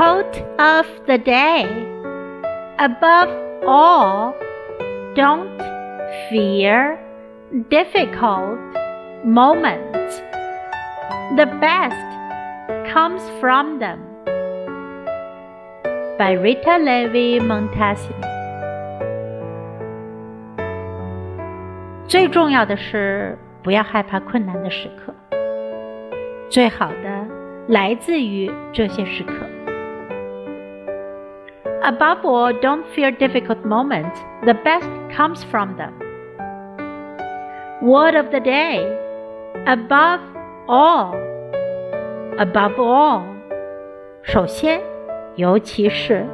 Quote of the day Above all, don't fear difficult moments. The best comes from them. By Rita Levi Montalcini. 最重要的是，不要害怕困难的时刻。最好的来自于这些时刻。Above all, don't fear difficult moments. The best comes from them. Word of the day above all. Above all. 首先，尤其是。